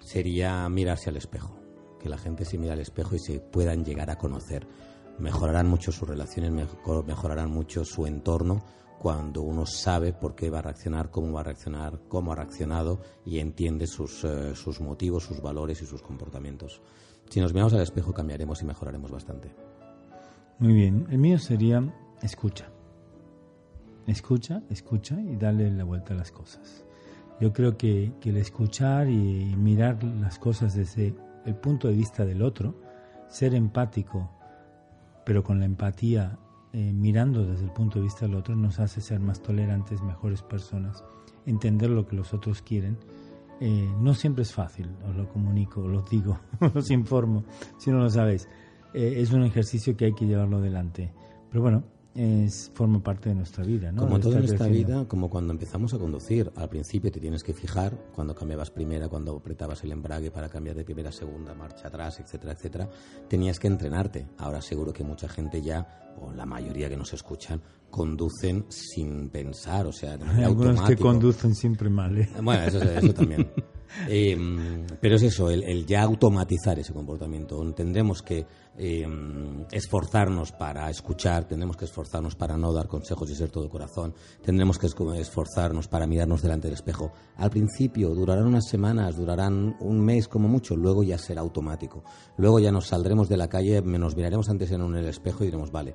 sería mirarse al espejo. Que la gente se mire al espejo y se puedan llegar a conocer. Mejorarán mucho sus relaciones, mejorarán mucho su entorno cuando uno sabe por qué va a reaccionar, cómo va a reaccionar, cómo ha reaccionado y entiende sus, eh, sus motivos, sus valores y sus comportamientos. Si nos miramos al espejo cambiaremos y mejoraremos bastante. Muy bien, el mío sería escucha. Escucha, escucha y dale la vuelta a las cosas. Yo creo que, que, el escuchar y mirar las cosas desde el punto de vista del otro, ser empático, pero con la empatía eh, mirando desde el punto de vista del otro, nos hace ser más tolerantes, mejores personas, entender lo que los otros quieren. Eh, no siempre es fácil, os lo comunico, os lo digo, os informo, si no lo sabéis. Eh, es un ejercicio que hay que llevarlo adelante. Pero bueno, es, forma parte de nuestra vida. ¿no? Como todo en esta vida, como cuando empezamos a conducir, al principio te tienes que fijar cuando cambiabas primera, cuando apretabas el embrague para cambiar de primera a segunda, marcha atrás, etcétera, etcétera, tenías que entrenarte. Ahora seguro que mucha gente ya, o la mayoría que nos escuchan, conducen sin pensar, o sea, de Hay algunos que conducen siempre mal. ¿eh? Bueno, eso, eso también. Eh, pero es eso, el, el, ya automatizar ese comportamiento. Tendremos que eh, esforzarnos para escuchar, tendremos que esforzarnos para no dar consejos y ser todo corazón, tendremos que esforzarnos para mirarnos delante del espejo. Al principio durarán unas semanas, durarán un mes como mucho, luego ya será automático. Luego ya nos saldremos de la calle, nos miraremos antes en el espejo y diremos, vale,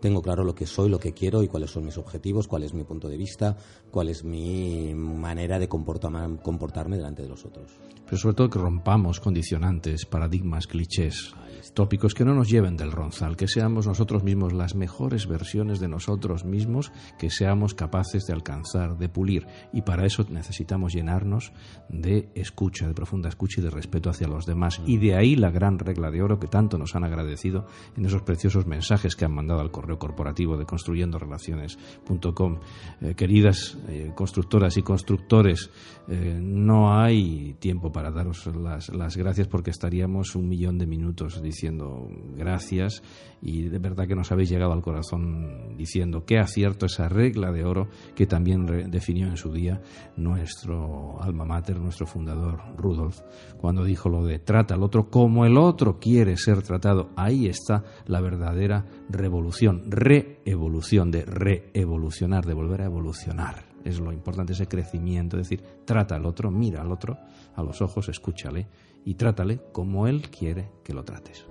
tengo claro lo que soy, lo que quiero y cuáles son mis objetivos, cuál es mi punto de vista, cuál es mi manera de comportarme delante de los otros. Pero sobre todo que rompamos condicionantes, paradigmas, clichés, tópicos que no nos lleven del ronzal, que seamos nosotros mismos las mejores versiones de nosotros mismos, que seamos capaces de alcanzar, de pulir. Y para eso necesitamos llenarnos de escucha, de profunda escucha y de respeto hacia los demás. Y de ahí la gran regla de oro que tanto nos han agradecido en esos preciosos mensajes que han mandado al correo correo corporativo de construyendorelaciones.com. Eh, queridas eh, constructoras y constructores, no hay tiempo para daros las, las gracias porque estaríamos un millón de minutos diciendo gracias y de verdad que nos habéis llegado al corazón diciendo qué acierto esa regla de oro que también definió en su día nuestro alma mater, nuestro fundador Rudolf, cuando dijo lo de trata al otro como el otro quiere ser tratado. Ahí está la verdadera revolución, reevolución, de reevolucionar, de volver a evolucionar. Es lo importante, ese crecimiento, es decir, trata al otro, mira al otro a los ojos, escúchale y trátale como él quiere que lo trates.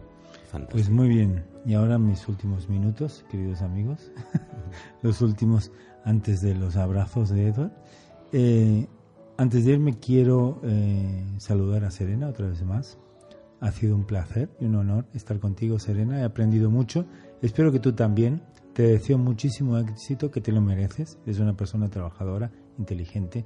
Pues muy bien. Y ahora mis últimos minutos, queridos amigos. los últimos antes de los abrazos de Edward. Eh, antes de irme quiero eh, saludar a Serena otra vez más. Ha sido un placer y un honor estar contigo, Serena. He aprendido mucho. Espero que tú también. Te deseo muchísimo éxito, que te lo mereces. Eres una persona trabajadora, inteligente,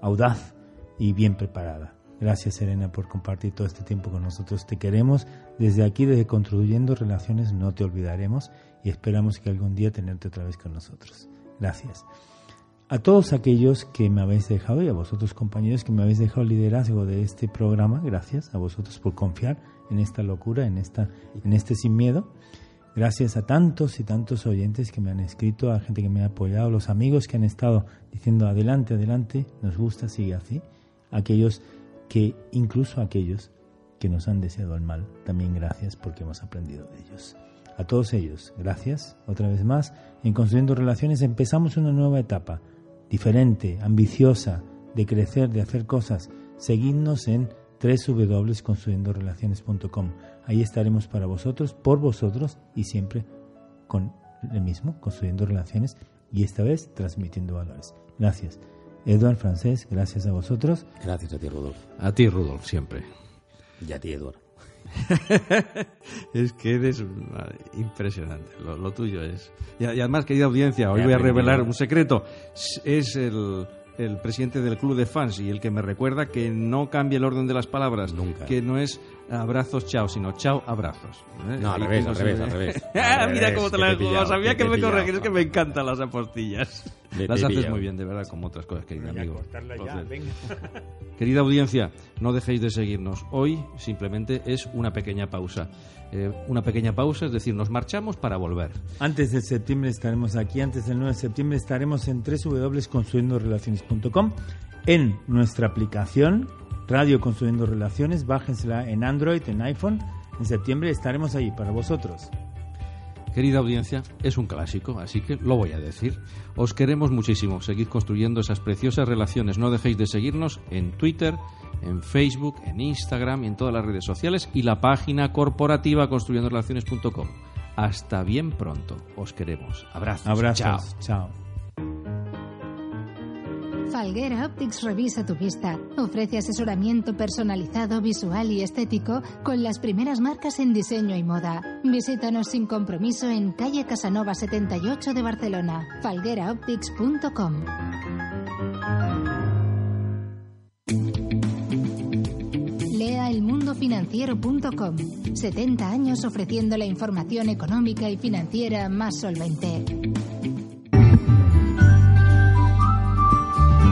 audaz y bien preparada. Gracias, Serena, por compartir todo este tiempo con nosotros. Te queremos desde aquí, desde Construyendo Relaciones, no te olvidaremos y esperamos que algún día tenerte otra vez con nosotros. Gracias. A todos aquellos que me habéis dejado y a vosotros compañeros que me habéis dejado liderazgo de este programa, gracias a vosotros por confiar en esta locura, en, esta, en este sin miedo. Gracias a tantos y tantos oyentes que me han escrito, a gente que me ha apoyado, los amigos que han estado diciendo adelante, adelante, nos gusta, sigue así. Aquellos que incluso aquellos que nos han deseado el mal, también gracias porque hemos aprendido de ellos. A todos ellos, gracias otra vez más. En Construyendo Relaciones empezamos una nueva etapa, diferente, ambiciosa, de crecer, de hacer cosas. Seguidnos en www.construyendorelaciones.com. Ahí estaremos para vosotros, por vosotros y siempre con el mismo, construyendo relaciones y esta vez transmitiendo valores. Gracias. Eduard Francés, gracias a vosotros. Gracias a ti, Rudolf. A ti, Rudolf, siempre. Y a ti, Eduard. es que eres impresionante, lo, tuyo es. Y, además, querida audiencia, hoy voy a revelar un secreto. Es el, el, presidente del club de fans y el que me recuerda que no cambie el orden de las palabras. Nunca. Que no es abrazos, chao, sino chao, abrazos. ¿Eh? No, al revés, al revés, al revés, Mira cómo te la he Sabía que, me corregir, es que me encantan las apostillas. las haces muy bien, de verdad, como otras cosas, querido amigo. Querida audiencia, no dejéis de seguirnos. Hoy simplemente es una pequeña pausa. Eh, una pequeña pausa, es decir, nos marchamos para volver. Antes de septiembre estaremos aquí, antes del 9 de septiembre estaremos en www.construyendorelaciones.com en nuestra aplicación Radio Construyendo Relaciones, bájensela en Android, en iPhone. En septiembre estaremos ahí para vosotros. Querida audiencia, es un clásico, así que lo voy a decir. Os queremos muchísimo. Seguid construyendo esas preciosas relaciones. No dejéis de seguirnos en Twitter, en Facebook, en Instagram y en todas las redes sociales y la página corporativa construyendorelaciones.com. Hasta bien pronto. Os queremos. Abrazos. Abrazos. Chao. Falguera Optics revisa tu vista. Ofrece asesoramiento personalizado, visual y estético con las primeras marcas en diseño y moda. Visítanos sin compromiso en calle Casanova 78 de Barcelona. falgueraoptics.com. Lea elmundofinanciero.com. 70 años ofreciendo la información económica y financiera más solvente.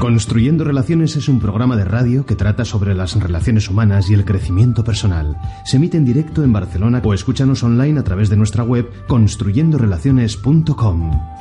Construyendo Relaciones es un programa de radio que trata sobre las relaciones humanas y el crecimiento personal. Se emite en directo en Barcelona o escúchanos online a través de nuestra web construyendorelaciones.com.